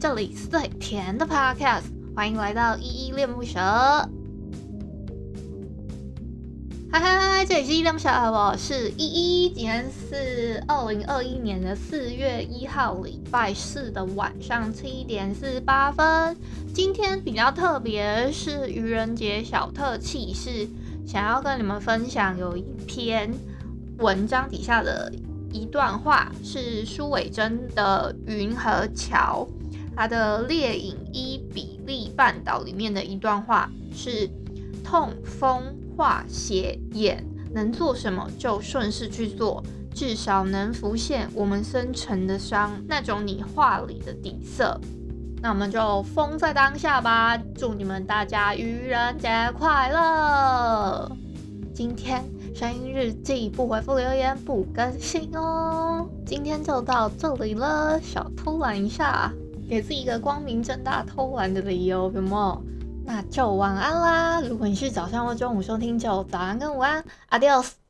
这里是最甜的 Podcast，欢迎来到依依恋不舍。嗨嗨嗨，这里是依恋不舍，我是依依。今天是二零二一年的四月一号，礼拜四的晚上七点四十八分。今天比较特别，是愚人节小特辑，是想要跟你们分享有一篇文章底下的一段话，是苏伟贞的《云和桥》。他的《猎影依比例半岛》里面的一段话是：痛、风、化、血、眼，能做什么就顺势去做，至少能浮现我们深沉的伤，那种你画里的底色。那我们就疯在当下吧！祝你们大家愚人节快乐！今天声音日记不回复留言不更新哦，今天就到这里了，小偷懒一下。给自己一个光明正大偷懒的理由，有没有？那就晚安啦！如果你是早上或中午收听，就早安跟午安，Adios。